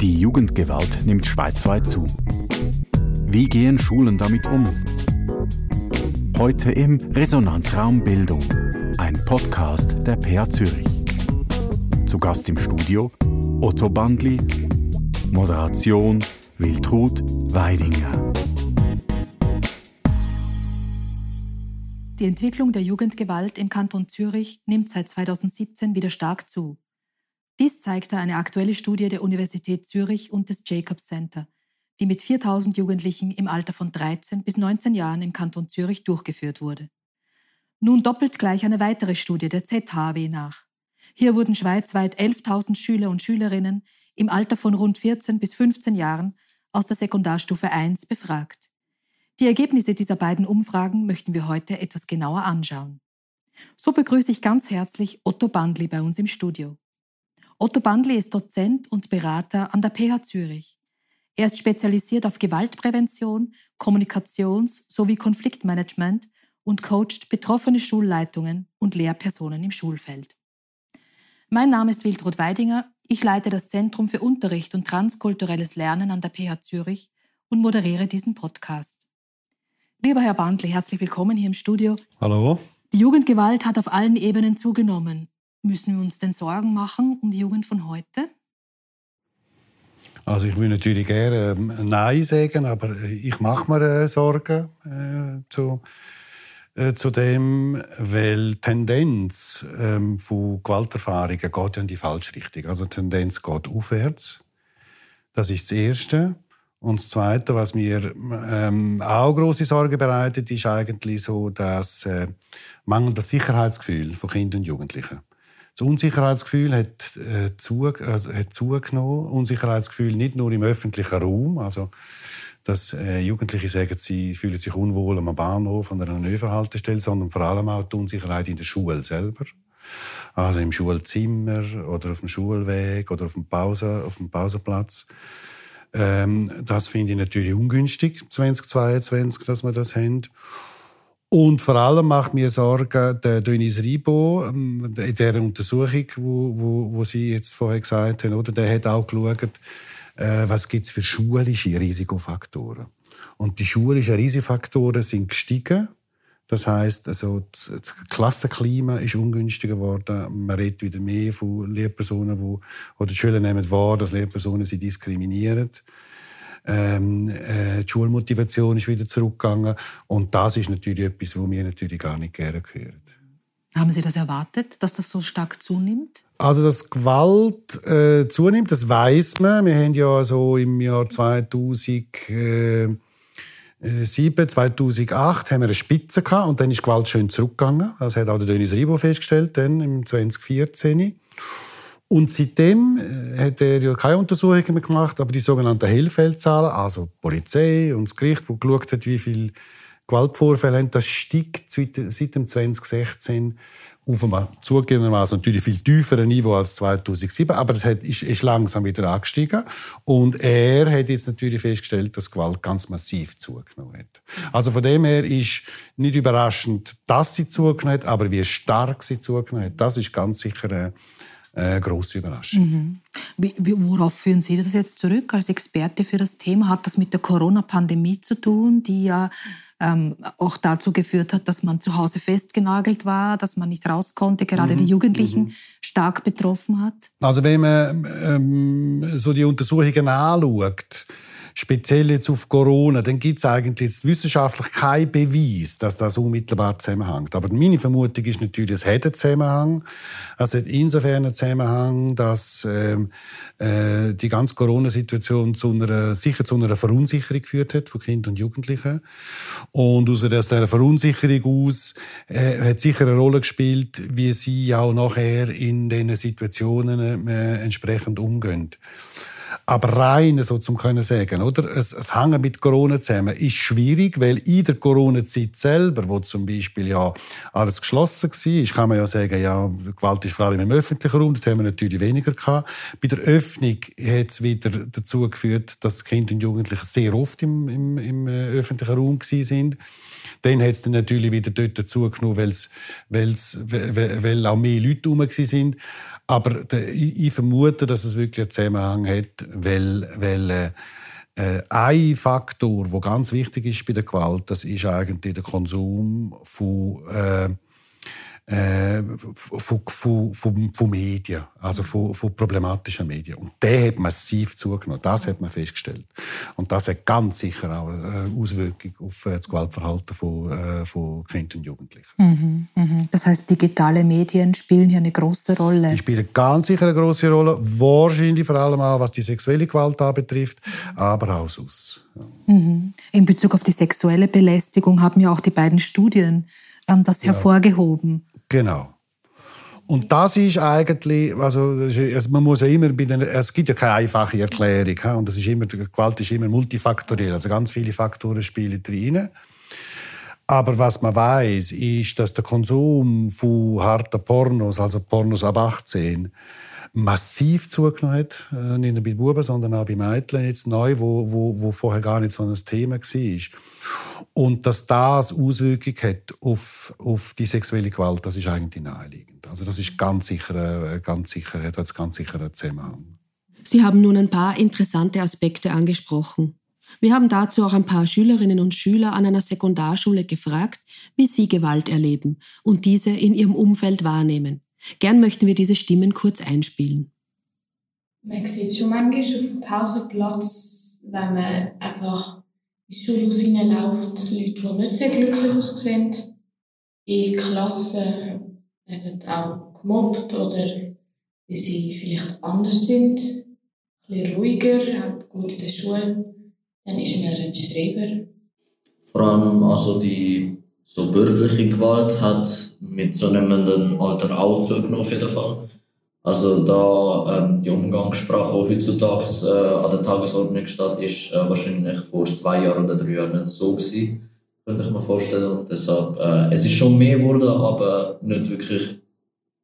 Die Jugendgewalt nimmt schweizweit zu. Wie gehen Schulen damit um? Heute im Resonanzraum Bildung, ein Podcast der PA Zürich. Zu Gast im Studio Otto Bandli, Moderation Wiltrud Weidinger. Die Entwicklung der Jugendgewalt im Kanton Zürich nimmt seit 2017 wieder stark zu. Dies zeigte eine aktuelle Studie der Universität Zürich und des Jacobs Center, die mit 4000 Jugendlichen im Alter von 13 bis 19 Jahren im Kanton Zürich durchgeführt wurde. Nun doppelt gleich eine weitere Studie der ZHW nach. Hier wurden schweizweit 11.000 Schüler und Schülerinnen im Alter von rund 14 bis 15 Jahren aus der Sekundarstufe 1 befragt. Die Ergebnisse dieser beiden Umfragen möchten wir heute etwas genauer anschauen. So begrüße ich ganz herzlich Otto Bandli bei uns im Studio. Otto Bandli ist Dozent und Berater an der PH Zürich. Er ist spezialisiert auf Gewaltprävention, Kommunikations- sowie Konfliktmanagement und coacht betroffene Schulleitungen und Lehrpersonen im Schulfeld. Mein Name ist Wildrud Weidinger. Ich leite das Zentrum für Unterricht und transkulturelles Lernen an der PH Zürich und moderiere diesen Podcast. Lieber Herr Bandli, herzlich willkommen hier im Studio. Hallo. Die Jugendgewalt hat auf allen Ebenen zugenommen. Müssen wir uns denn Sorgen machen um die Jugend von heute? Also ich würde natürlich gerne ähm, Nein sagen, aber ich mache mir äh, Sorgen äh, zu, äh, zu dem, weil die Tendenz ähm, von Gewalterfahrungen geht ja in die falsche Richtung. Also die Tendenz geht aufwärts. Das ist das Erste. Und das Zweite, was mir ähm, auch große Sorge bereitet, ist eigentlich so das äh, mangelnde Sicherheitsgefühl von Kindern und Jugendlichen. Das Unsicherheitsgefühl hat, äh, zu, also, hat zugenommen. Unsicherheitsgefühl nicht nur im öffentlichen Raum, also dass äh, Jugendliche sagen, sie fühlen sich unwohl am Bahnhof an einer Nebenhaltestelle, sondern vor allem auch die Unsicherheit in der Schule selber. Also im Schulzimmer oder auf dem Schulweg oder auf dem, Pause, auf dem Pausenplatz. Ähm, das finde ich natürlich ungünstig, 2022, dass wir das haben. Und vor allem macht mir Sorgen der Denis Ribo, ähm, in der Untersuchung, wo, wo, wo Sie jetzt vorher gesagt haben, oder? der hat auch geschaut, äh, was gibt es für schulische Risikofaktoren. Und die schulischen Risikofaktoren sind gestiegen. Das heißt, also das Klassenklima ist ungünstiger geworden. Man redet wieder mehr von Lehrpersonen, wo, oder die Schüler nehmen wahr, dass Lehrpersonen sie diskriminieren. Ähm, äh, die Schulmotivation ist wieder zurückgegangen. Und das ist natürlich etwas, was wir natürlich gar nicht gerne hören. Haben Sie das erwartet, dass das so stark zunimmt? Also, dass Gewalt äh, zunimmt, das weiß man. Wir haben ja so im Jahr 2007, 2008 haben wir eine Spitze gehabt und dann ist Gewalt schön zurückgegangen. Das hat auch der Denis Ribo festgestellt, dann im 2014. Und seitdem äh, hat er ja keine Untersuchungen mehr gemacht, aber die sogenannten Hellfeldzahlen, also die Polizei und das Gericht, wo geschaut hat, wie viele Gewaltvorfälle haben, das steigt seit dem 2016 auf einem zugegebenermaßen natürlich viel tieferen Niveau als 2007, aber es ist, ist langsam wieder angestiegen. Und er hat jetzt natürlich festgestellt, dass Gewalt ganz massiv zugenommen hat. Also von dem her ist nicht überraschend, dass sie zugenommen hat, aber wie stark sie zugenommen hat, das ist ganz sicher eine äh, große Überraschung. Mhm. Wie, worauf führen Sie das jetzt zurück als Experte für das Thema? Hat das mit der Corona-Pandemie zu tun, die ja ähm, auch dazu geführt hat, dass man zu Hause festgenagelt war, dass man nicht raus konnte, gerade mhm. die Jugendlichen mhm. stark betroffen hat? Also wenn man ähm, so die Untersuchungen anschaut, speziell jetzt auf Corona, dann gibt es eigentlich jetzt wissenschaftlich keinen Beweis, dass das unmittelbar zusammenhängt. Aber meine Vermutung ist natürlich, es hat einen Zusammenhang. Es hat insofern einen Zusammenhang, dass ähm, äh, die ganze Corona-Situation zu einer, sicher zu einer Verunsicherung geführt hat von Kindern und Jugendlichen. Und aus dieser Verunsicherung aus äh, hat sicher eine Rolle gespielt, wie sie auch nachher in diesen Situationen äh, entsprechend umgehen. Aber rein so zum können sagen, oder? Es, es hängen mit Corona zusammen ist schwierig, weil in der Corona-Zeit selber, wo zum Beispiel ja alles geschlossen war, kann man ja sagen, ja, Gewalt ist vor allem im öffentlichen Raum, dort haben wir natürlich weniger gehabt. Bei der Öffnung hat es wieder dazu geführt, dass Kinder und Jugendlichen sehr oft im, im, im äh, öffentlichen Raum sind. Dann hat es dann natürlich wieder dort dazu genommen, weil's, weil's, weil auch mehr Leute herum sind. Aber ich vermute, dass es wirklich einen Zusammenhang hat, weil, weil äh, äh, ein Faktor, der ganz wichtig ist bei der Gewalt, das ist eigentlich der Konsum von äh, äh, von, von, von, von Medien, also von, von problematischen Medien. Und der hat massiv zugenommen. Das hat man festgestellt. Und das hat ganz sicher auch eine Auswirkung auf äh, das Gewaltverhalten von, äh, von Kindern und Jugendlichen. Mhm, mhm. Das heißt, digitale Medien spielen hier eine große Rolle. Die spielen ganz sicher eine große Rolle. Wahrscheinlich vor allem auch, was die sexuelle Gewalt anbetrifft, aber auch sonst. Ja. Mhm. In Bezug auf die sexuelle Belästigung haben ja auch die beiden Studien ähm, das ja. hervorgehoben. Genau. Und das ist eigentlich, also, man muss ja immer bei den, es gibt ja keine einfache Erklärung, und das ist immer, Gewalt ist immer multifaktoriell, also ganz viele Faktoren spielen drin. Aber was man weiß, ist, dass der Konsum von harten Pornos, also Pornos ab 18, massiv zugenommen äh, nicht nur bei Buben, sondern auch bei Mädchen jetzt neu, wo, wo, wo vorher gar nicht so ein Thema war. Und dass das Auswirkungen hat auf, auf die sexuelle Gewalt, das ist eigentlich naheliegend. Also das ist ganz sicher, äh, ganz sicher, hat ganz sicher einen Zusammenhang. Sie haben nun ein paar interessante Aspekte angesprochen. Wir haben dazu auch ein paar Schülerinnen und Schüler an einer Sekundarschule gefragt, wie sie Gewalt erleben und diese in ihrem Umfeld wahrnehmen. Gern möchten wir diese Stimmen kurz einspielen. Man sieht schon manchmal auf dem Pausenplatz, wenn man einfach ins Schulhaus hineinläuft, Leute, die nicht sehr glücklich aussehen. In Klassen werden auch gemobbt oder wie sie vielleicht anders sind, ein bisschen ruhiger, haben gut in der Schule, dann ist man ein Streber. Vor allem also die so wörtliche Gewalt hat mit zunehmendem Alter auch zugenommen auf jeden Fall. Also da ähm, die Umgangssprache, die heutzutage äh, an der Tagesordnung steht, ist äh, wahrscheinlich vor zwei Jahren oder drei Jahren nicht so gewesen, könnte ich mir vorstellen. Und deshalb, äh, es ist schon mehr geworden, aber nicht wirklich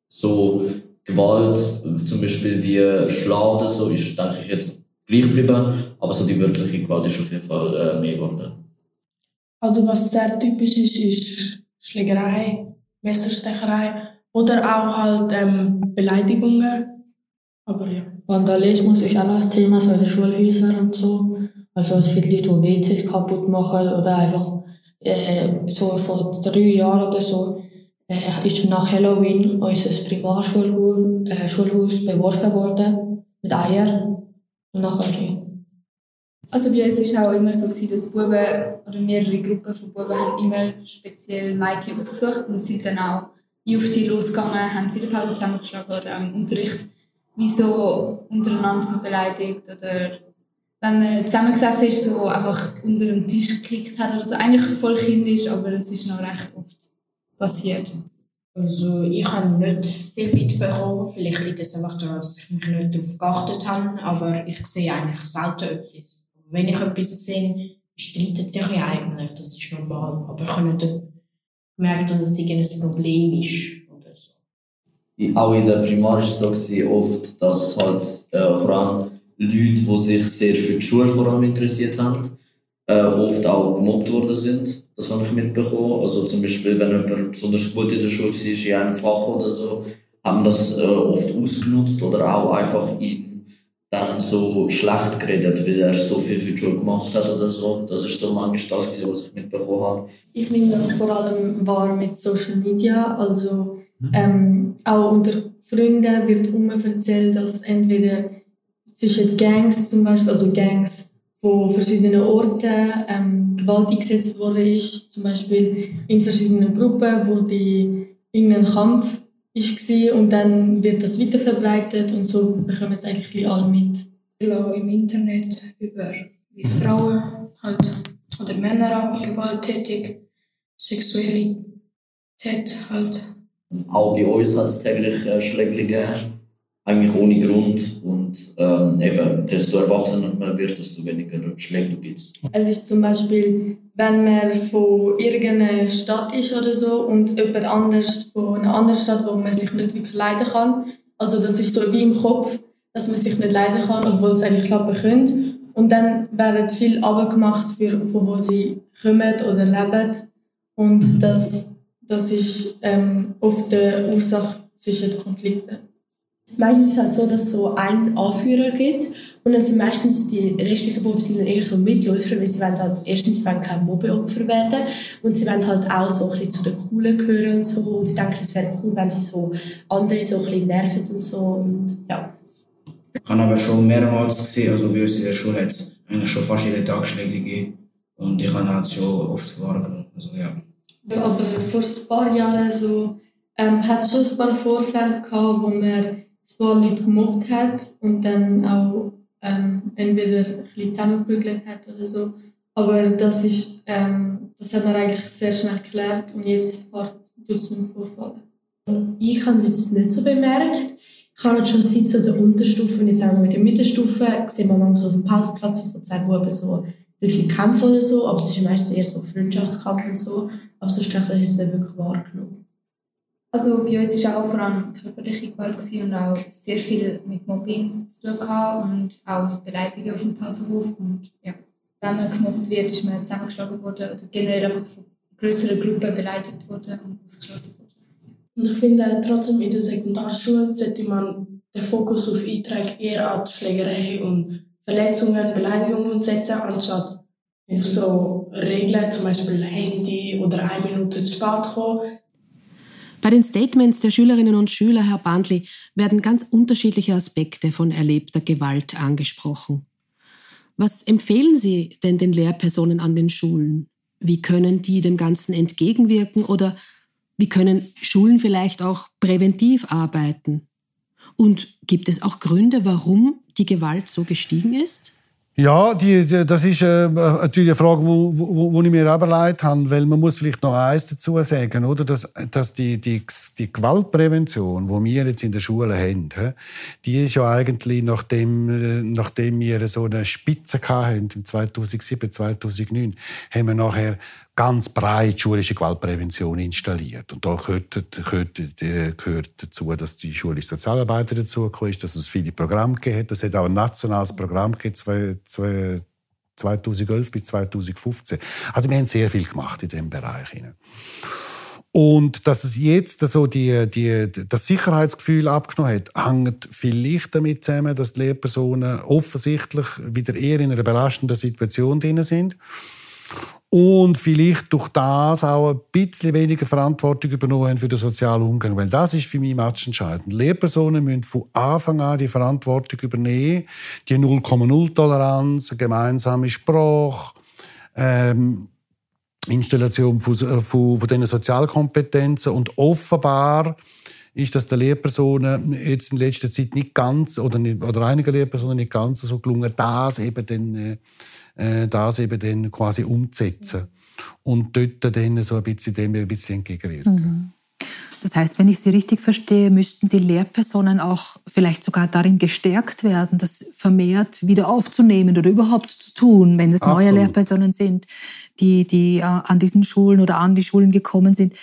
so Gewalt, zum Beispiel wie Schlag oder so, ist denke ich jetzt gleich geblieben, aber so die wörtliche Gewalt ist auf jeden Fall äh, mehr geworden. Also was sehr typisch ist, ist Schlägerei, Messerstecherei oder auch halt ähm, Beleidigungen. Aber ja. Vandalismus ist auch noch ein Thema, so in den Schulhäusern und so. Also es gibt Leute, die WCs kaputt machen oder einfach äh, so vor drei Jahren oder so äh, ist nach Halloween unser Primarschulhaus äh, beworfen worden mit Eiern. Und nachher also bei uns war auch immer so, dass Buben oder mehrere Gruppen von Buben haben immer speziell Mädchen ausgesucht und sind dann auch auf die losgegangen, haben sie in der Pause zusammengeschlagen oder auch im Unterricht, wie so untereinander so beleidigt oder wenn man zusammengesessen ist, so einfach unter den Tisch gekickt hat oder so. Eigentlich voll kindisch, aber es ist noch recht oft passiert. Also ich habe nicht viel mitbekommen. Vielleicht liegt es einfach daran, dass ich mich nicht darauf geachtet habe, aber ich sehe eigentlich selten etwas wenn ich etwas sehe, streiten sich ja eigentlich, das ist normal. Aber ich habe nicht gemerkt, dass es ein Problem ist. Oder so. Auch in der Primar war es so oft, dass halt äh, vor allem Leute, die sich sehr für die Schule vor allem interessiert haben, äh, oft auch gemobbt worden sind. Das habe ich mitbekommen. Also zum Beispiel, wenn jemand besonders gut in der Schule war, in einem Fach oder so, haben das äh, oft ausgenutzt oder auch einfach in dann so schlecht geredet, weil er so viel für die Schule gemacht hat oder so. Das ist so manchmal das, was ich mitbekommen habe. Ich nehme das vor allem wahr mit Social Media. Also mhm. ähm, auch unter Freunden wird immer erzählt, dass entweder zwischen Gangs zum Beispiel, also Gangs von verschiedenen Orten ähm, Gewalt eingesetzt worden ist. Zum Beispiel in verschiedenen Gruppen wurde irgendein Kampf war und dann wird das weiterverbreitet und so bekommen es eigentlich alle mit. Im Internet über wie Frauen halt, oder Männer auch gewalttätig, Sexualität halt. Auch bei uns hat es täglich äh, Schläge gegeben eigentlich ohne Grund. Und ähm, eben, desto erwachsener man wird, desto weniger Schläge gibt es. Es ist zum Beispiel, wenn man von irgendeiner Stadt ist oder so und jemand anders von einer anderen Stadt, wo man sich nicht wirklich leiden kann. Also das ist so wie im Kopf, dass man sich nicht leiden kann, obwohl es eigentlich klappen könnte. Und dann werden viel abgemacht, für, von wo sie kommen oder leben. Und das, das ist ähm, oft die Ursache zwischen den Konflikten. Meistens ist es halt so, dass es so einen Anführer gibt und dann sind meistens die restlichen Buben sind dann eher so Mitläufer, weil sie wollen halt, erstens, sie wollen kein Mobbeopfer werden und sie wollen halt auch so ein bisschen zu den Coolen gehören und so und sie denken, es wäre cool, wenn sie so andere so ein bisschen nerven und so und ja. Ich habe aber schon mehrmals gesehen, also bei uns in der Schule hat es eigentlich schon fast jeden Tag Schläge gegeben und ich habe halt schon oft wahrgenommen, also ja. Aber vor ein paar Jahren so, ähm, hat es schon ein paar Vorfälle gehabt, wo man paar Leute gemobbt hat und dann auch ähm, entweder ein bisschen zusammengeprügelt hat oder so. Aber das, ist, ähm, das hat man eigentlich sehr schnell geklärt und jetzt tut es nicht Vorfall. Ich habe es jetzt nicht so bemerkt. Ich habe halt schon seit so der Unterstufe und jetzt auch mit der Mittelstufe gesehen, man manchmal so auf dem Pausenplatz, wie so zwei Buben so wirklich kämpfen oder so, aber es ist meistens eher so Freundschaftskampf und so. Aber sonst habe ich das jetzt nicht wirklich wahrgenommen. Also bei uns war auch vor allem körperliche Gewalt und auch sehr viel mit Mobbing zu tun und auch mit Beleidigungen auf dem Pausenhof. Und ja, wenn man gemobbt wird, ist man zusammengeschlagen worden oder generell einfach von größeren Gruppen beleidigt worden und ausgeschlossen worden. Und ich finde trotzdem in der Sekundarschule sollte man den Fokus auf Eintrag eher an Schlägerei und Verletzungen, Beleidigungen setzen, anstatt auf so Regeln, zum Beispiel Handy oder eine Minute zu spät kommen bei den Statements der Schülerinnen und Schüler, Herr Bandli, werden ganz unterschiedliche Aspekte von erlebter Gewalt angesprochen. Was empfehlen Sie denn den Lehrpersonen an den Schulen? Wie können die dem Ganzen entgegenwirken oder wie können Schulen vielleicht auch präventiv arbeiten? Und gibt es auch Gründe, warum die Gewalt so gestiegen ist? Ja, die, die, das ist äh, natürlich eine Frage, wo, wo, wo ich mir überlegt habe, weil man muss vielleicht noch eins dazu sagen, oder, dass, dass die, die, die Gewaltprävention, die wir jetzt in der Schule haben, die ist ja eigentlich, nachdem, äh, nachdem wir so eine Spitze hatten, im 2007, 2009, haben wir nachher ganz breit schulische Gewaltprävention installiert. Und da gehört, gehört, gehört dazu, dass die schulische Sozialarbeiter dazugekommen ist, dass es viele Programme gegeben hat. Es hat auch ein nationales Programm gegeben, 2011 bis 2015. Also wir haben sehr viel gemacht in diesem Bereich. Und dass es jetzt so die, die, das Sicherheitsgefühl abgenommen hat, hängt vielleicht damit zusammen, dass die Lehrpersonen offensichtlich wieder eher in einer belastenden Situation drin sind und vielleicht durch das auch ein bisschen weniger Verantwortung übernommen haben für den sozialen Umgang. Weil das ist für mich entscheidend. Lehrpersonen müssen von Anfang an die Verantwortung übernehmen, die 0,0-Toleranz, gemeinsame Sprache, ähm, Installation von, äh, von, von diesen Sozialkompetenzen und offenbar ist das den Lehrpersonen jetzt in letzter Zeit nicht ganz oder, nicht, oder einigen Lehrpersonen nicht ganz so gelungen, das eben dann äh, das eben dann quasi umzusetzen und dort dann so ein bisschen dem ein bisschen entgegenwirken. Mhm. Das heißt, wenn ich Sie richtig verstehe, müssten die Lehrpersonen auch vielleicht sogar darin gestärkt werden, das vermehrt wieder aufzunehmen oder überhaupt zu tun, wenn es neue Lehrpersonen sind, die, die äh, an diesen Schulen oder an die Schulen gekommen sind.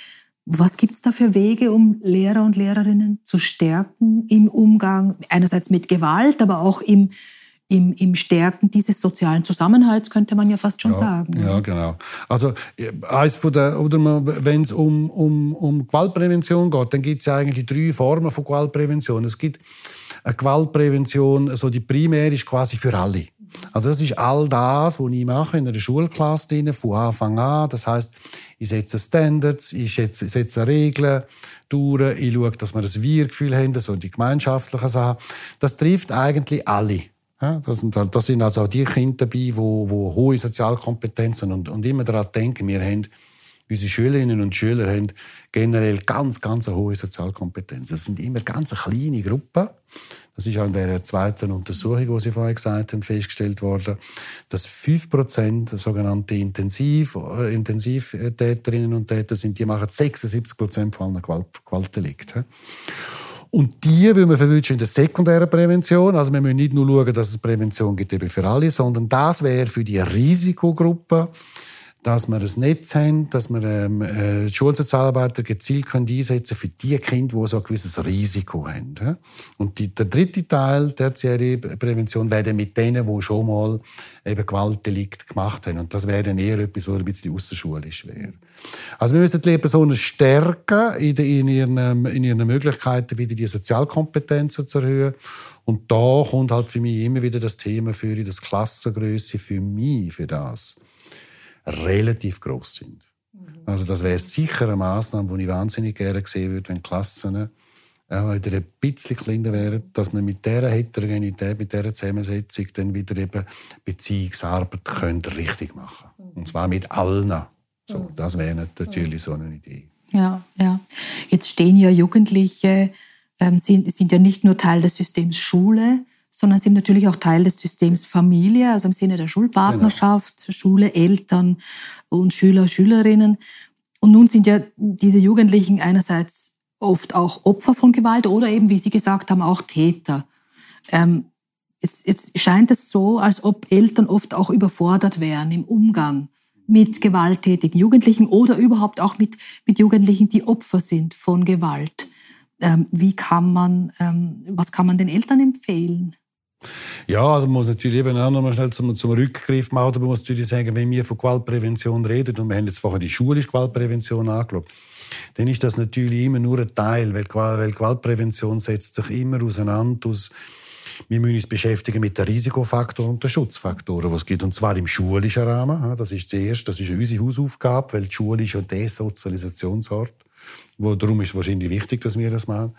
Was gibt es da für Wege, um Lehrer und Lehrerinnen zu stärken im Umgang, einerseits mit Gewalt, aber auch im im, im Stärken dieses sozialen Zusammenhalts, könnte man ja fast schon ja, sagen. Ja, genau. Also, eins von der, oder wenn es um, um, um Gewaltprävention geht, dann gibt es ja eigentlich drei Formen von Gewaltprävention. Es gibt eine Gewaltprävention, also die primär ist quasi für alle. Also das ist all das, was ich mache in einer Schulklasse drin, von Anfang an. Das heißt, ich setze Standards, ich setze, setze Regeln durch, ich schaue, dass wir das Wir-Gefühl haben, so die gemeinschaftlichen Sachen. Das trifft eigentlich alle. Ja, das, sind, halt, das sind also auch die Kinder dabei, die, hohe Sozialkompetenzen und, und immer daran denken, wir haben, unsere Schülerinnen und Schüler haben generell ganz, ganz eine hohe Sozialkompetenz. Das sind immer ganz kleine Gruppen. Das ist auch in der zweiten Untersuchung, die Sie vorhin gesagt haben, festgestellt worden, dass 5% sogenannte Intensiv, äh, Intensivtäterinnen und Täter sind, die machen 76% von allen Gewalt. Und die will man verwünschen in der sekundären Prävention. Also wir müssen nicht nur schauen, dass es Prävention gibt eben für alle, sondern das wäre für die Risikogruppe dass wir ein Netz haben, dass wir ähm, äh, Schulsozialarbeiter gezielt können einsetzen für die Kinder, die so ein gewisses Risiko haben. Ja? Und die, der dritte Teil der Prävention wäre dann mit denen, die schon mal eben Gewaltdelikt gemacht haben. Und das wäre dann eher etwas, was ein bisschen außerschulisch wäre. Also wir müssen die Lehrpersonen stärken in, in, ihren, in ihren Möglichkeiten, wieder die Sozialkompetenzen zu erhöhen. Und da kommt halt für mich immer wieder das Thema für das Klassengröße für mich für das relativ groß sind. Mhm. Also das wäre sicher eine Maßnahme, die ich wahnsinnig gerne sehen würde, wenn Klassen äh, wieder ein bisschen kleiner wären, dass man mit dieser Heterogenität, mit dieser Zusammensetzung dann wieder eben Beziehungsarbeit könnte richtig machen mhm. Und zwar mit allen. So, mhm. das wäre natürlich so eine Idee. Ja, ja. Jetzt stehen ja Jugendliche, ähm, sind, sind ja nicht nur Teil des Systems Schule, sondern sind natürlich auch Teil des Systems Familie, also im Sinne der Schulpartnerschaft, genau. Schule, Eltern und Schüler, Schülerinnen. Und nun sind ja diese Jugendlichen einerseits oft auch Opfer von Gewalt oder eben, wie Sie gesagt haben, auch Täter. Ähm, jetzt, jetzt scheint es so, als ob Eltern oft auch überfordert wären im Umgang mit gewalttätigen Jugendlichen oder überhaupt auch mit, mit Jugendlichen, die Opfer sind von Gewalt. Ähm, wie kann man, ähm, was kann man den Eltern empfehlen? Ja, also man muss natürlich eben auch noch mal schnell zum, zum Rückgriff machen. Man muss natürlich sagen, wenn wir von Gewaltprävention reden, und wir haben jetzt vorher die schulische Gewaltprävention angeschaut, dann ist das natürlich immer nur ein Teil, weil, weil Gewaltprävention setzt sich immer auseinander aus wir müssen uns beschäftigen mit den Risikofaktoren und den Schutzfaktoren, was gibt. Und zwar im schulischen Rahmen. Das ist zuerst, das ist unsere Hausaufgabe, weil die Schule ist ja der Sozialisationsort. Wo, darum ist es wahrscheinlich wichtig, dass wir das machen.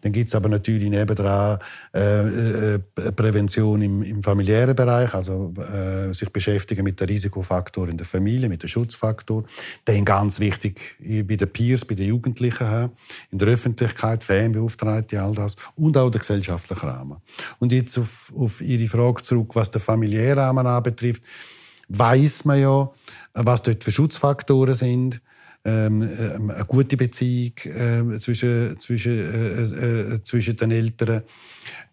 Dann gibt es aber natürlich nebendran äh, äh, Prävention im, im, familiären Bereich, also äh, sich beschäftigen mit den Risikofaktoren in der Familie, mit den Schutzfaktoren. Dann ganz wichtig bei den Peers, bei den Jugendlichen, in der Öffentlichkeit, Fanbeauftragte, all das. Und auch der gesellschaftliche Rahmen. Und jetzt auf, auf Ihre Frage zurück, was den familiären Rahmen anbetrifft, weiß man ja, was dort für Schutzfaktoren sind ähm, ähm, eine gute Beziehung äh, zwischen, zwischen, äh, äh, zwischen den Eltern,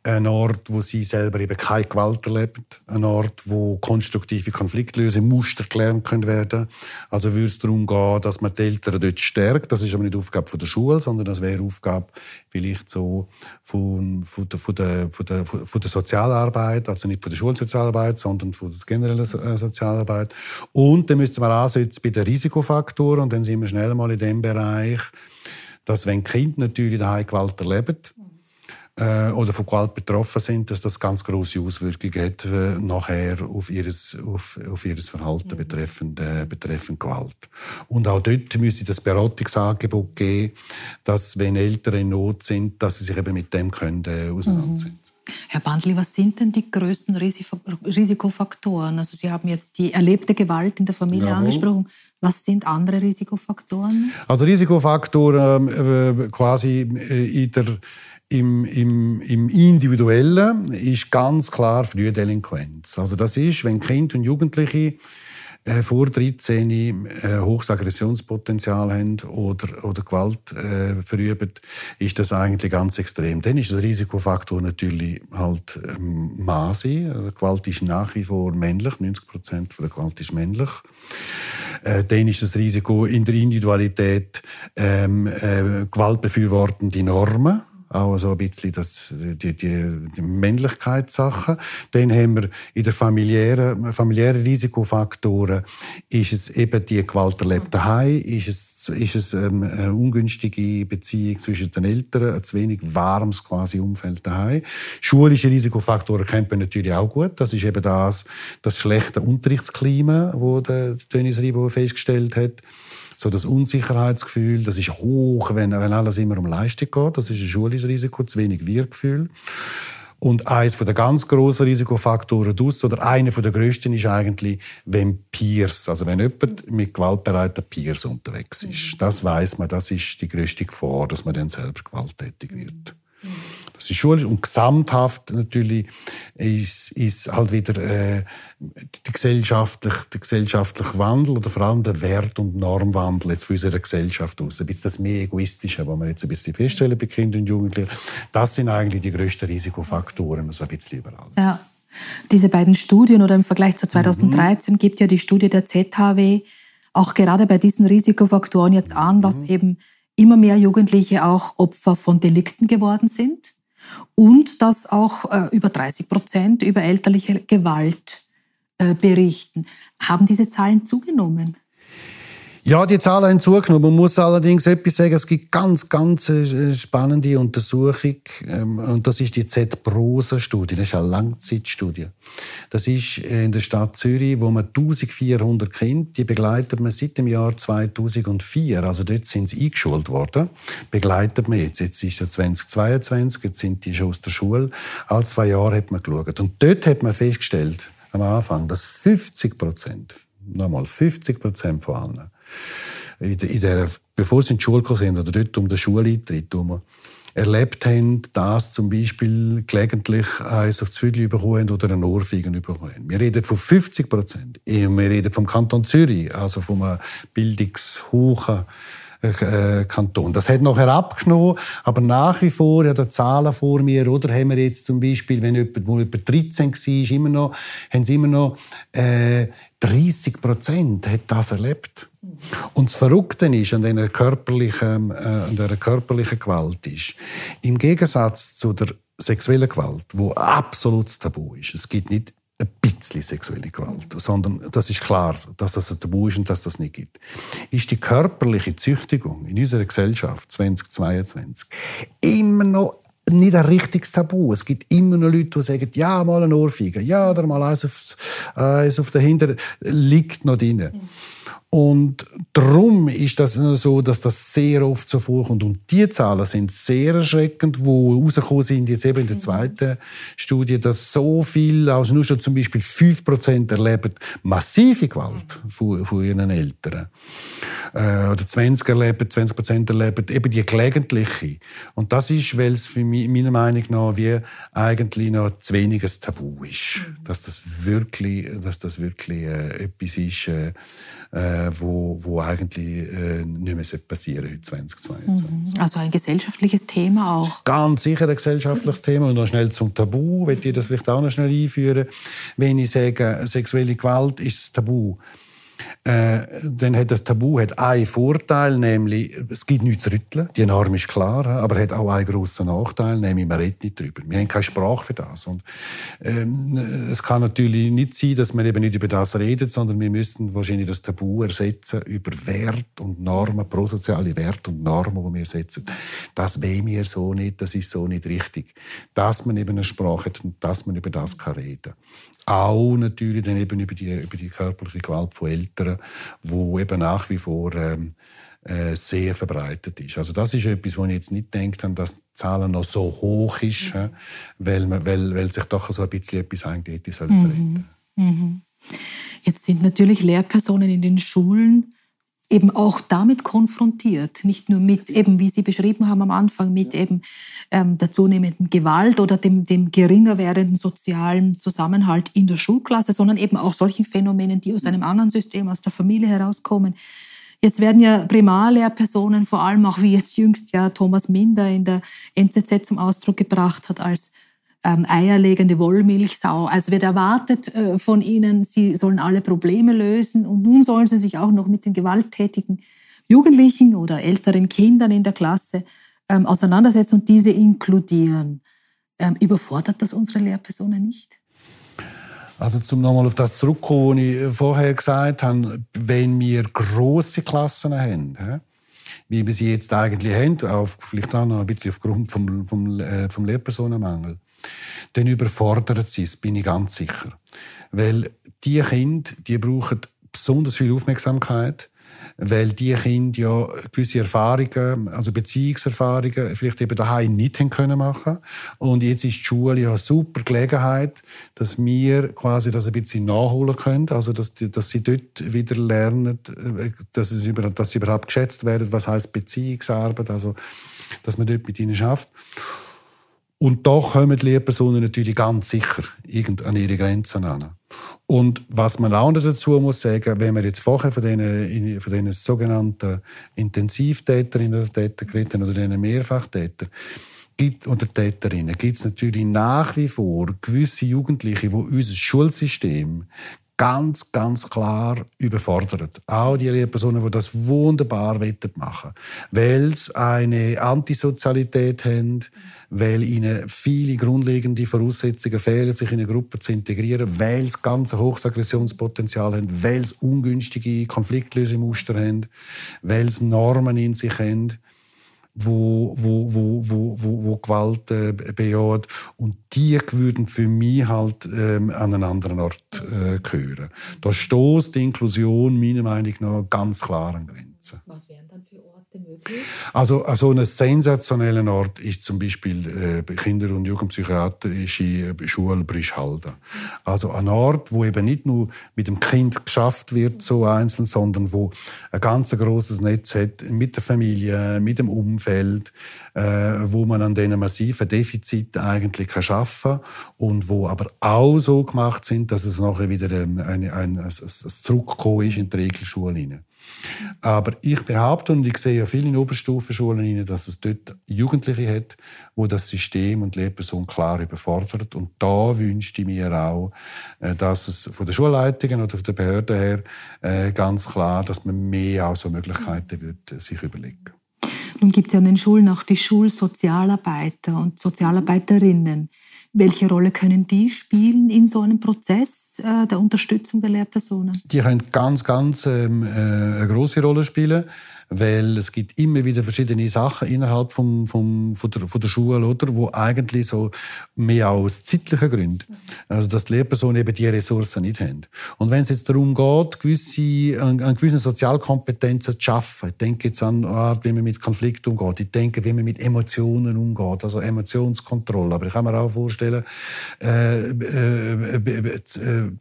ein Ort, wo sie selber eben keine Gewalt erleben, ein Ort, wo konstruktive Konfliktlösungen Muster gelernt können werden. Also würde es darum gehen, dass man die Eltern dort stärkt. Das ist aber nicht Aufgabe von der Schule, sondern das wäre Aufgabe vielleicht so von, von, der, von, der, von, der, von der Sozialarbeit, also nicht von der Schulsozialarbeit, sondern von der generellen äh, Sozialarbeit. Und dann müsste man ansetzen bei den Risikofaktoren und dann sind wir schnell mal in dem Bereich, dass wenn Kinder natürlich daheim Gewalt erleben, äh, oder von Gewalt betroffen sind, dass das ganz große Auswirkungen hat äh, nachher auf ihres, auf, auf ihres Verhalten mhm. betreffend, äh, betreffend Gewalt. Und auch dort müsste das Beratungsangebot geben, dass wenn Eltern in Not sind, dass sie sich eben mit dem können, äh, auseinandersetzen. Mhm. Herr Bandli, was sind denn die größten Risikofaktoren? Also Sie haben jetzt die erlebte Gewalt in der Familie Jawohl. angesprochen. Was sind andere Risikofaktoren? Also Risikofaktoren äh, quasi äh, in der im, im, Im Individuellen ist ganz klar Frühdelinquenz. Also das ist, wenn Kinder und Jugendliche äh, vor 13 äh, hohes Aggressionspotenzial haben oder, oder Gewalt äh, verüben, ist das eigentlich ganz extrem. Dann ist der Risikofaktor natürlich halt ähm, Masi. Also Gewalt ist nach wie vor männlich, 90 Prozent der Gewalt ist männlich. Äh, dann ist das Risiko in der Individualität ähm, äh, gewaltbefürwortende Normen auch so ein bisschen das, die, die, die Männlichkeitssachen. Dann haben wir in den familiären, familiären Risikofaktoren ist es eben die Gewalt erlebt daheim, ist es, ist es ähm, eine ungünstige Beziehung zwischen den Eltern, ein zu wenig warmes quasi Umfeld daheim. Schulische Risikofaktoren kennt man natürlich auch gut. Das ist eben das, das schlechte Unterrichtsklima, wo der Dennis Ribo festgestellt hat so das Unsicherheitsgefühl, das ist hoch, wenn, wenn alles immer um Leistung geht. Das ist ein schulisches Risiko, zu wenig Wir-Gefühl. Und eines der ganz grossen Risikofaktoren dus oder einer der grössten ist eigentlich, wenn Peers, also wenn jemand mit gewaltbereiten Peers unterwegs ist. Das weiß man, das ist die grösste Gefahr, dass man dann selber gewalttätig wird. Ist schulisch. Und gesamthaft natürlich ist, ist halt wieder äh, der, gesellschaftliche, der gesellschaftliche Wandel oder vor allem der Wert- und Normwandel jetzt für unsere Gesellschaft aus. Ein bisschen das mehr Egoistische, was wir jetzt ein bisschen feststellen bei Kindern und Jugendlichen. Das sind eigentlich die grössten Risikofaktoren, also ein bisschen überall. Ja. Diese beiden Studien oder im Vergleich zu 2013 mhm. gibt ja die Studie der ZHW auch gerade bei diesen Risikofaktoren jetzt an, dass mhm. eben immer mehr Jugendliche auch Opfer von Delikten geworden sind und dass auch äh, über 30 Prozent über elterliche Gewalt äh, berichten. Haben diese Zahlen zugenommen? Ja, die Zahlen haben zugenommen. Man muss allerdings etwas sagen, es gibt ganz, ganz äh, spannende Untersuchung ähm, und das ist die Z-Prosa-Studie, das ist eine Langzeitstudie. Das ist in der Stadt Zürich, wo man 1400 Kinder, die begleitet man seit dem Jahr 2004, also dort sind sie eingeschult worden, begleitet man jetzt. Jetzt ist ja 2022, jetzt sind die schon aus der Schule. Alle zwei Jahre hat man geschaut. Und dort hat man festgestellt, am Anfang, dass 50 Prozent, nochmal 50 Prozent von allen, in der, bevor sie in die Schule sind oder dort um den Schuleintritt herum, erlebt haben, dass zum Beispiel gelegentlich eins auf Zügel bekommen oder einen Ohrfeigen bekommen. Wir reden von 50 Prozent. Wir reden vom Kanton Zürich, also vom bildungshohen äh, Kanton. Das hat nachher abgenommen, aber nach wie vor, ja, die Zahlen vor mir, oder, haben wir jetzt zum Beispiel, wenn jemand, wo jemand 13 war, immer noch, haben sie immer noch äh, 30 Prozent hat das erlebt. Und das Verrückte ist an dieser körperlichen, äh, körperlichen Gewalt ist, im Gegensatz zu der sexuellen Gewalt, wo absolut tabu ist. Es gibt nicht ein bisschen sexuelle Gewalt, sondern das ist klar, dass das ein Tabu ist und dass das nicht gibt. Ist die körperliche Züchtigung in unserer Gesellschaft 2022 immer noch nicht ein richtiges Tabu. Es gibt immer noch Leute, die sagen, ja, mal ein Ohrfeige, ja, oder mal eins auf, eins auf der Hinter liegt noch drin. Mhm. Und darum ist das so, dass das sehr oft so vorkommt. Und die Zahlen sind sehr erschreckend, wo rausgekommen sind jetzt eben in der mhm. zweiten Studie, dass so viel, also nur schon zum Beispiel 5% erleben massive Gewalt von, von ihren Eltern. Äh, oder 20 erleben, 20% erleben eben die gelegentliche. Und das ist, weil es für mich, meiner Meinung nach wie eigentlich noch zu wenig ein Tabu ist. Mhm. Dass das wirklich, dass das wirklich äh, etwas ist, äh, äh, wo, wo eigentlich äh, nicht mehr passieren heute 2022. Mhm. Also ein gesellschaftliches Thema auch. Ganz sicher ein gesellschaftliches Thema und noch schnell zum Tabu, will ich das vielleicht auch noch schnell einführen. Wenn ich sage, sexuelle Gewalt ist Tabu, äh, dann hat das Tabu hat einen Vorteil, nämlich es gibt nichts zu rütteln. Die Norm ist klar, aber hat auch einen grossen Nachteil, nämlich man redet nicht darüber. Wir haben keine Sprache für das. Und, ähm, es kann natürlich nicht sein, dass man eben nicht über das redet, sondern wir müssen wahrscheinlich das Tabu ersetzen über Wert und Normen, prosoziale Werte und Normen, die wir setzen. Das wollen wir so nicht, das ist so nicht richtig. Dass man eben eine Sprache hat und dass man über das kann reden auch natürlich dann eben über die, über die körperliche Gewalt von Eltern, wo eben nach wie vor ähm, äh, sehr verbreitet ist. Also das ist etwas, wo ich jetzt nicht gedacht habe, dass die Zahlen noch so hoch ist, mhm. weil, man, weil, weil sich doch so ein bisschen etwas eigentlich hätte sollen mhm. Mhm. Jetzt sind natürlich Lehrpersonen in den Schulen eben auch damit konfrontiert, nicht nur mit eben, wie Sie beschrieben haben am Anfang, mit eben ähm, der zunehmenden Gewalt oder dem, dem geringer werdenden sozialen Zusammenhalt in der Schulklasse, sondern eben auch solchen Phänomenen, die aus einem anderen System, aus der Familie herauskommen. Jetzt werden ja Primarlehrpersonen, vor allem auch wie jetzt jüngst ja Thomas Minder in der NZZ zum Ausdruck gebracht hat, als ähm, eierlegende Wollmilchsau. Also wird erwartet äh, von ihnen, sie sollen alle Probleme lösen und nun sollen sie sich auch noch mit den gewalttätigen Jugendlichen oder älteren Kindern in der Klasse ähm, auseinandersetzen und diese inkludieren. Ähm, überfordert das unsere Lehrpersonen nicht? Also zum nochmal auf das zurückkommen, was ich vorher gesagt habe, wenn wir große Klassen haben, wie wir sie jetzt eigentlich haben, auch vielleicht auch noch ein bisschen aufgrund vom, vom, äh, vom Lehrpersonenmangel, dann überfordert sie es, bin ich ganz sicher. Weil die Kinder, die brauchen besonders viel Aufmerksamkeit, weil die Kinder ja gewisse Erfahrungen, also Beziehungserfahrungen, vielleicht eben daheim nicht haben können machen. Und jetzt ist die Schule ja eine super Gelegenheit, dass wir quasi das ein bisschen nachholen können, also dass, dass sie dort wieder lernen, dass, es dass sie überhaupt geschätzt werden, was heißt Beziehungsarbeit, also dass man dort mit ihnen schafft. Und da kommen die Lehrpersonen natürlich ganz sicher an ihre Grenzen an. Und was man auch noch dazu muss sagen, wenn wir jetzt vorher von diesen, von diesen sogenannten Intensivtäterinnen oder Täter geredet oder diesen Mehrfachtätern, gibt, oder Täterinnen, gibt es natürlich nach wie vor gewisse Jugendliche, die unser Schulsystem ganz, ganz klar überfordert. Auch die Lehrpersonen, die das wunderbar machen weil sie eine Antisozialität haben, weil ihnen viele grundlegende Voraussetzungen fehlen, sich in eine Gruppe zu integrieren, weil sie ganz hohes Aggressionspotenzial haben, weil sie ungünstige Konfliktlösemuster haben, weil sie Normen in sich haben wo, wo, wo, wo, wo, wo Gewalt äh, bejaht. Und die würden für mich halt ähm, an einen anderen Ort äh, gehören. Da stoßt die Inklusion meiner Meinung nach ganz klar an Grenzen. Was wären dann für Orte Also, also ein sensationeller Ort ist zum Beispiel äh, Kinder- und Jugendpsychiatrische Schule Brischhalden. Also ein Ort, wo eben nicht nur mit dem Kind geschafft wird, so einzeln, sondern wo ein ganz großes Netz hat mit der Familie, mit dem Umfeld, äh, wo man an diesen massiven Defiziten eigentlich kann schaffen und wo aber auch so gemacht sind, dass es nachher wieder ein, ein, ein, ein, ein Zurückkommen ist in die Regelschule hinein. Aber ich behaupte, und ich sehe ja viele in Oberstufenschulen, dass es dort Jugendliche hat, wo das System und die Lehrperson klar überfordert. Und da wünschte ich mir auch, äh, dass es von den Schulleitungen oder von den Behörden her äh, ganz klar, dass man mehr auch so Möglichkeiten wird, äh, sich überlegen. Nun gibt es ja an den Schulen auch die Schulsozialarbeiter und Sozialarbeiterinnen. Welche Rolle können die spielen in so einem Prozess äh, der Unterstützung der Lehrpersonen? Die können ganz, ganz ähm, äh, eine große Rolle spielen weil es gibt immer wieder verschiedene Sachen innerhalb vom, vom, von, der, von der Schule, oder, wo eigentlich so mehr aus zeitlichen Gründen, also dass die Lehrpersonen eben die Ressourcen nicht haben. Und wenn es jetzt darum geht, gewisse, an, an gewissen Sozialkompetenzen zu schaffen, ich denke jetzt an Art, wie man mit Konflikten umgeht, ich denke, wie man mit Emotionen umgeht, also Emotionskontrolle, aber ich kann mir auch vorstellen, äh, äh, äh,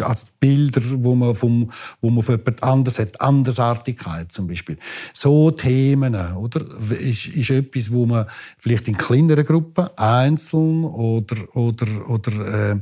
äh als Bilder, wo man, vom, wo man von jemand anders hat, Andersartigkeit zum Beispiel. So Themen, oder? Ist, ist etwas, wo man vielleicht in kleineren Gruppen, einzeln oder, oder, oder äh,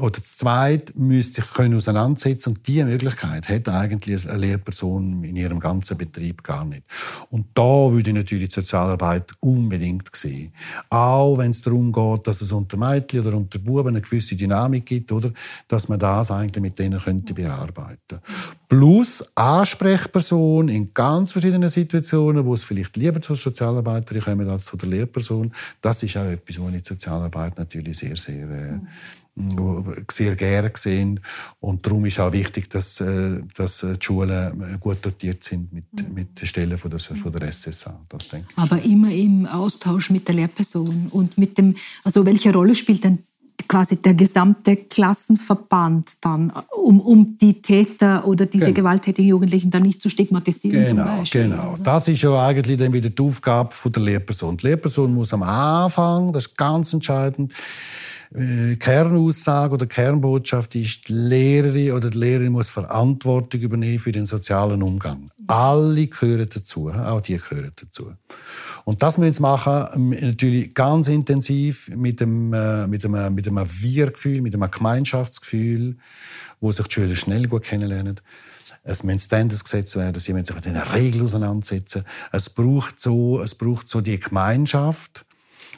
oder das Zweite müsste sich können auseinandersetzen und diese Möglichkeit hat eigentlich eine Lehrperson in ihrem ganzen Betrieb gar nicht. Und da würde ich natürlich die Sozialarbeit unbedingt sehen. Auch wenn es darum geht, dass es unter Mädchen oder unter Buben eine gewisse Dynamik gibt, oder dass man das eigentlich mit denen könnte bearbeiten. Plus Ansprechperson in ganz verschiedenen Situationen, wo es vielleicht lieber zur Sozialarbeiterin kommen als zu der Lehrperson. Das ist auch etwas, wo ich die Sozialarbeit natürlich sehr, sehr äh, sehr gerne gesehen. Und darum ist auch wichtig, dass, äh, dass die Schulen gut dotiert sind mit, mhm. mit den Stellen von der, von der SSA. Das denke ich. Aber immer im Austausch mit der Lehrperson und mit dem, also welche Rolle spielt denn quasi der gesamte Klassenverband dann, um, um die Täter oder diese genau. gewalttätigen Jugendlichen dann nicht zu stigmatisieren genau, zum Beispiel. Genau, das ist ja eigentlich dann wieder die Aufgabe der Lehrperson. Die Lehrperson muss am Anfang, das ist ganz entscheidend, äh, Kernaussage oder Kernbotschaft ist, die Lehrerin oder die Lehrerin muss Verantwortung übernehmen für den sozialen Umgang. Alle gehören dazu, auch die gehören dazu. Und das müssen wir machen, ähm, natürlich ganz intensiv mit einem, äh, mit einem, mit einem Wir-Gefühl, mit einem Gemeinschaftsgefühl, wo sich die Schüler schnell gut kennenlernen. Es müssen Standards gesetzt werden, sie müssen sich mit den Regeln auseinandersetzen. Es braucht so, es braucht so die Gemeinschaft,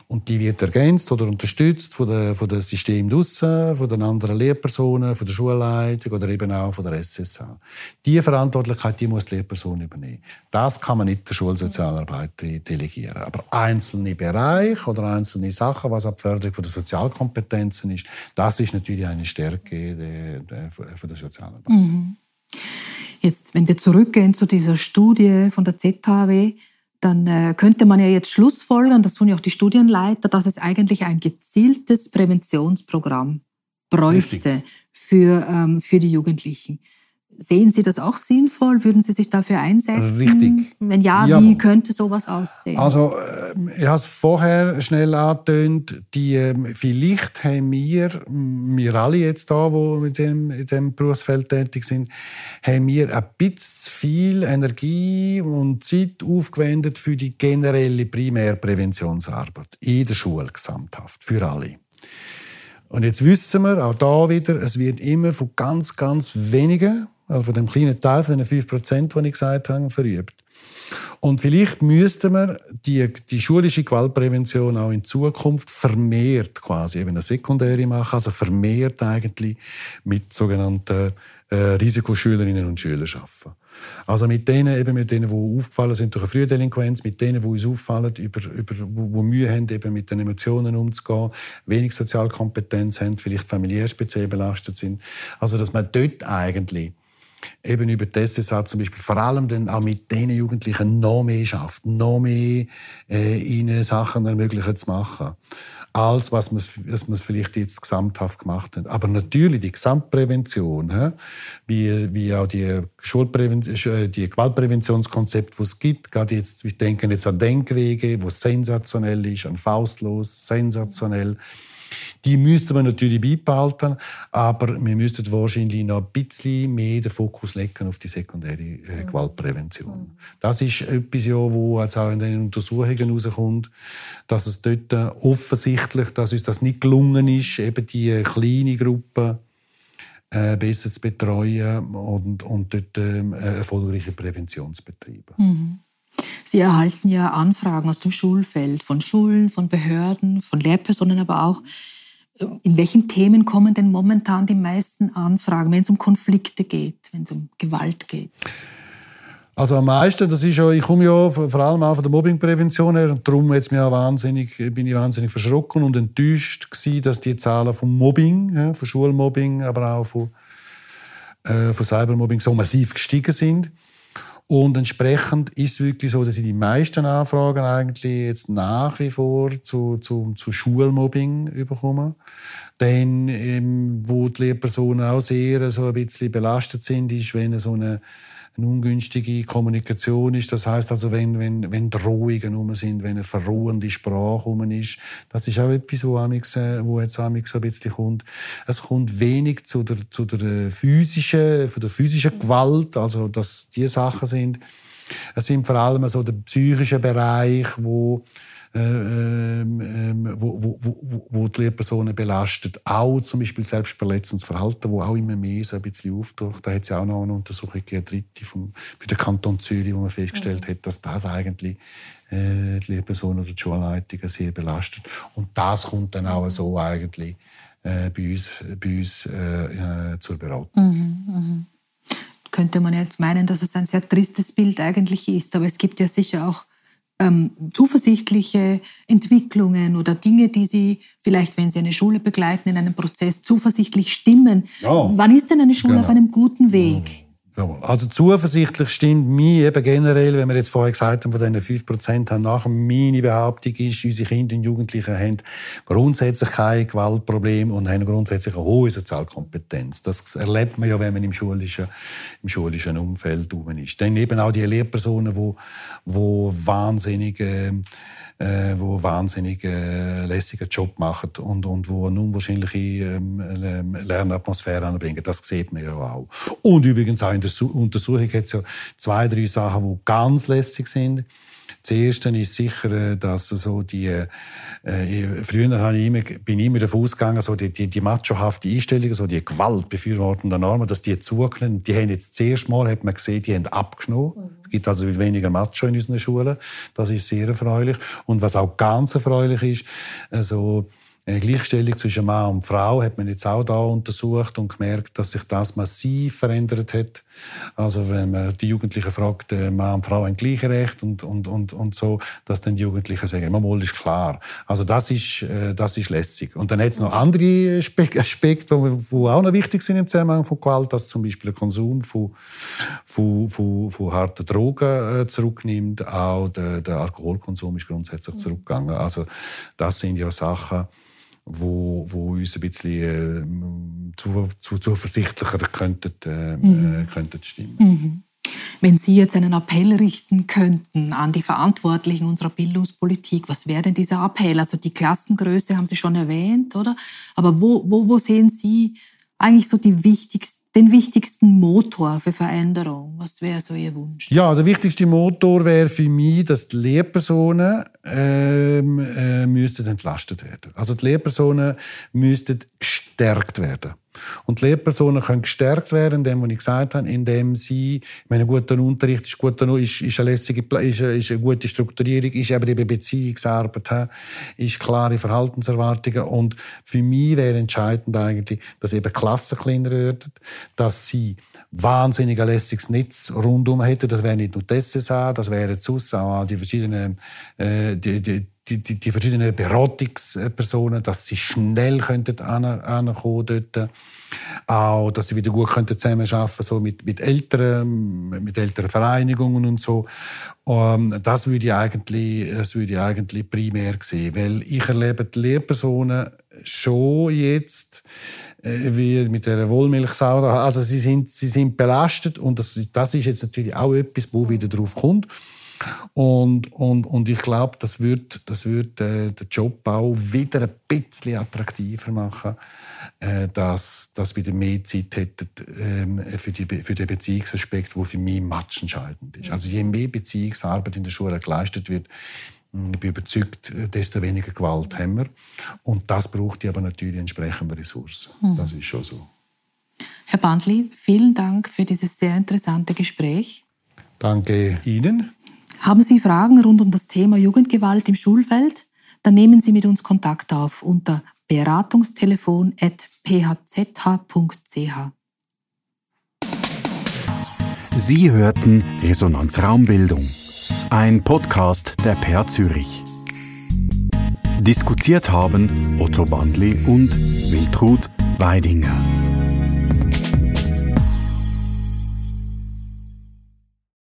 und die wird ergänzt oder unterstützt von, der, von dem System draussen, von den anderen Lehrpersonen, von der Schulleitung oder eben auch von der SSA. Diese Verantwortlichkeit die muss die Lehrperson übernehmen. Das kann man nicht der Schulsozialarbeiter delegieren. Aber einzelne Bereiche oder einzelne Sachen, was ab Förderung der Sozialkompetenzen ist, das ist natürlich eine Stärke der, der, der, der Sozialarbeit. Mhm. Jetzt, wenn wir zurückgehen zu dieser Studie von der ZHW, dann äh, könnte man ja jetzt schlussfolgern, das tun ja auch die Studienleiter, dass es eigentlich ein gezieltes Präventionsprogramm bräuchte für, ähm, für die Jugendlichen. Sehen Sie das auch sinnvoll? Würden Sie sich dafür einsetzen? Richtig. Wenn ja, ja. wie könnte sowas aussehen? Also, ähm, ich habe es vorher schnell angetönt, die, ähm, vielleicht haben wir, wir alle jetzt da, die mit dem, in diesem Berufsfeld tätig sind, haben wir ein bisschen zu viel Energie und Zeit aufgewendet für die generelle Primärpräventionsarbeit in der Schule gesamthaft, für alle. Und jetzt wissen wir, auch da wieder, es wird immer von ganz, ganz wenigen also von dem kleinen Teil, von den 5 Prozent, die ich gesagt habe, verübt. Und vielleicht müsste man die, die schulische Gewaltprävention auch in Zukunft vermehrt quasi eben eine sekundäre machen, also vermehrt eigentlich mit sogenannten äh, Risikoschülerinnen und Schülern arbeiten. Also mit denen, eben mit denen, die aufgefallen sind durch eine Frühdelinquenz, mit denen, die uns auffallen, über, über, wo, Mühe haben, eben mit den Emotionen umzugehen, wenig Sozialkompetenz haben, vielleicht familiär speziell belastet sind. Also dass man dort eigentlich eben über die SSA zum Beispiel vor allem dann auch mit diesen Jugendlichen noch mehr schafft, noch mehr äh, ihnen Sachen ermöglichen zu machen, als was man, was man vielleicht jetzt gesamthaft gemacht hat. Aber natürlich die Gesamtprävention, he? wie, wie auch die, Schulprävention, äh, die Gewaltpräventionskonzepte, die es gibt, gerade jetzt, wir denken jetzt an Denkwege, wo sensationell ist, an Faustlos, sensationell die müsste man natürlich beibehalten, aber wir müssten wahrscheinlich noch ein bisschen mehr den Fokus legen auf die sekundäre äh, mhm. Gewaltprävention. Mhm. Das ist etwas, ja, wo also auch in den Untersuchungen herauskommt, dass es dort offensichtlich, dass uns das nicht gelungen ist, eben die kleine Gruppe äh, besser zu betreuen und, und dort äh, erfolgreiche Prävention zu betreiben. Mhm. Sie erhalten ja Anfragen aus dem Schulfeld, von Schulen, von Behörden, von Lehrpersonen, aber auch in welchen Themen kommen denn momentan die meisten Anfragen, wenn es um Konflikte geht, wenn es um Gewalt geht? Also am meisten, das ist ja, ich komme ja vor allem auch von der Mobbingprävention her und darum jetzt mir wahnsinnig, bin ich wahnsinnig verschrocken und enttäuscht gewesen, dass die Zahlen vom Mobbing, von Schulmobbing, aber auch von, äh, von Cybermobbing so massiv gestiegen sind. Und entsprechend ist es wirklich so, dass ich die meisten Anfragen eigentlich jetzt nach wie vor zu, zu, zu Schulmobbing bekomme. Dann, ähm, wo die Lehrpersonen auch sehr so ein bisschen belastet sind, ist, wenn so eine eine ungünstige Kommunikation ist. Das heißt also, wenn, wenn, wenn Drohungen rum sind, wenn eine verrohende Sprache rum ist, das ist auch etwas, wo, amix, äh, wo jetzt amix ein bisschen kommt. Es kommt wenig zu der, zu der physischen, von der physischen Gewalt, also dass die Sachen sind. Es sind vor allem so der psychische Bereich, wo äh, ähm, ähm, wo, wo, wo, wo die Lehrpersonen belastet. Auch zum Beispiel selbstverletzendes Verhalten, wo auch immer mehr so ein bisschen auftaucht. Da hat es ja auch noch eine Untersuchung gegeben, dritte vom, für den Kanton Zürich, wo man festgestellt mhm. hat, dass das eigentlich äh, die Lehrpersonen oder die Schulleitungen sehr belastet. Und das kommt dann auch so eigentlich äh, bei uns, bei uns äh, zur Beratung. Mhm, mh. Könnte man jetzt meinen, dass es ein sehr tristes Bild eigentlich ist, aber es gibt ja sicher auch ähm, zuversichtliche Entwicklungen oder Dinge, die Sie vielleicht, wenn Sie eine Schule begleiten in einem Prozess, zuversichtlich stimmen. Ja. Wann ist denn eine Schule genau. auf einem guten Weg? Also zuversichtlich stimmt mir eben generell, wenn wir jetzt vorher gesagt haben, von diesen 5% haben nachher meine Behauptung ist, unsere Kinder und Jugendlichen haben grundsätzlich kein Gewaltproblem und haben grundsätzlich eine hohe Sozialkompetenz. Das erlebt man ja, wenn man im schulischen, im schulischen Umfeld ist. Dann eben auch die Lehrpersonen, die, die wahnsinnig äh, wo wahnsinnig äh, lässigen Job machen und, und wo eine unwahrscheinliche ähm, ähm, Lernatmosphäre anbringen. Das sieht man ja auch. Und übrigens auch in der Untersuchung hat es ja zwei, drei Sachen, die ganz lässig sind. Das Erste ist sicher, äh, dass so die, äh, früher habe ich immer, bin ich immer davon ausgegangen, so die, die, die machohafte Einstellung, so die gewaltbefürwortenden Normen, dass die zugenommen Die haben jetzt zuerst mal, hat man gesehen, die haben abgenommen. Mhm. Es gibt also weniger Macho in unseren Schulen. Das ist sehr erfreulich. Und was auch ganz erfreulich ist, also, eine Gleichstellung zwischen Mann und Frau hat man jetzt auch da untersucht und gemerkt, dass sich das massiv verändert hat. Also wenn man die Jugendlichen fragt, äh, Mann und Frau haben gleiche Recht und, und, und, und so, dass dann die Jugendlichen sagen, mal ist klar. Also das ist, äh, das ist lässig. Und dann hat es noch andere Aspekte, die auch noch wichtig sind im Zusammenhang von Gewalt, dass zum Beispiel der Konsum von, von, von, von harten Drogen äh, zurücknimmt. Auch der, der Alkoholkonsum ist grundsätzlich zurückgegangen. Also das sind ja Sachen, wo, wo uns ein bisschen äh, zu, zu, zuversichtlicher könnten, äh, mhm. Äh, könnten stimmen. Mhm. Wenn Sie jetzt einen Appell richten könnten an die Verantwortlichen unserer Bildungspolitik, was wäre denn dieser Appell? Also die Klassengröße haben Sie schon erwähnt, oder? Aber wo, wo, wo sehen Sie eigentlich so die wichtigsten, den wichtigsten Motor für Veränderung? Was wäre so Ihr Wunsch? Ja, der wichtigste Motor wäre für mich, dass die Lehrpersonen ähm, äh, müssten entlastet werden. Also die Lehrpersonen müssten gestärkt werden. Und die Lehrpersonen können gestärkt werden, indem, was ich gesagt habe, indem sie, ich meine, guter Unterricht ist, guter, ist, ist, eine lässige, ist, eine, ist eine gute Strukturierung, ist eben Beziehungsarbeit, ist klare Verhaltenserwartungen. Und für mich wäre entscheidend eigentlich, dass eben Klassen kleiner werden, dass sie wahnsinnig ein lässiges Netz rundum hätten. Das wäre nicht nur die SSA, das wären sonst auch die verschiedenen, äh, die, die, die, die, die verschiedenen Beratungspersonen, dass sie schnell könnten ankommen dort. Auch, dass sie wieder gut könnten zusammenarbeiten so mit, mit älteren, mit älteren Vereinigungen und so. Um, ähm, das würde ich eigentlich, das würde ich eigentlich primär sehen, weil ich erlebe die Lehrpersonen schon jetzt äh, wie mit der Wollmilchsau. Also sie sind, sie sind belastet und das, das ist jetzt natürlich auch etwas, wo wieder drauf kommt. Und, und, und ich glaube, das wird, das wird äh, den Job auch wieder ein bisschen attraktiver machen, äh, dass, dass wieder mehr Zeit hätten äh, für, die, für den Beziehungsaspekt, der für mich matchentscheidend ist. Also je mehr Beziehungsarbeit in der Schule geleistet wird, ich bin überzeugt, desto weniger Gewalt haben wir. Und das braucht aber natürlich entsprechende Ressourcen. Mhm. Das ist schon so. Herr Bandli, vielen Dank für dieses sehr interessante Gespräch. Danke Ihnen. Haben Sie Fragen rund um das Thema Jugendgewalt im Schulfeld? Dann nehmen Sie mit uns Kontakt auf unter beratungstelefon.phzh.ch. Sie hörten Resonanz Raumbildung, ein Podcast der Per Zürich. Diskutiert haben Otto Bandli und Wiltrud Weidinger.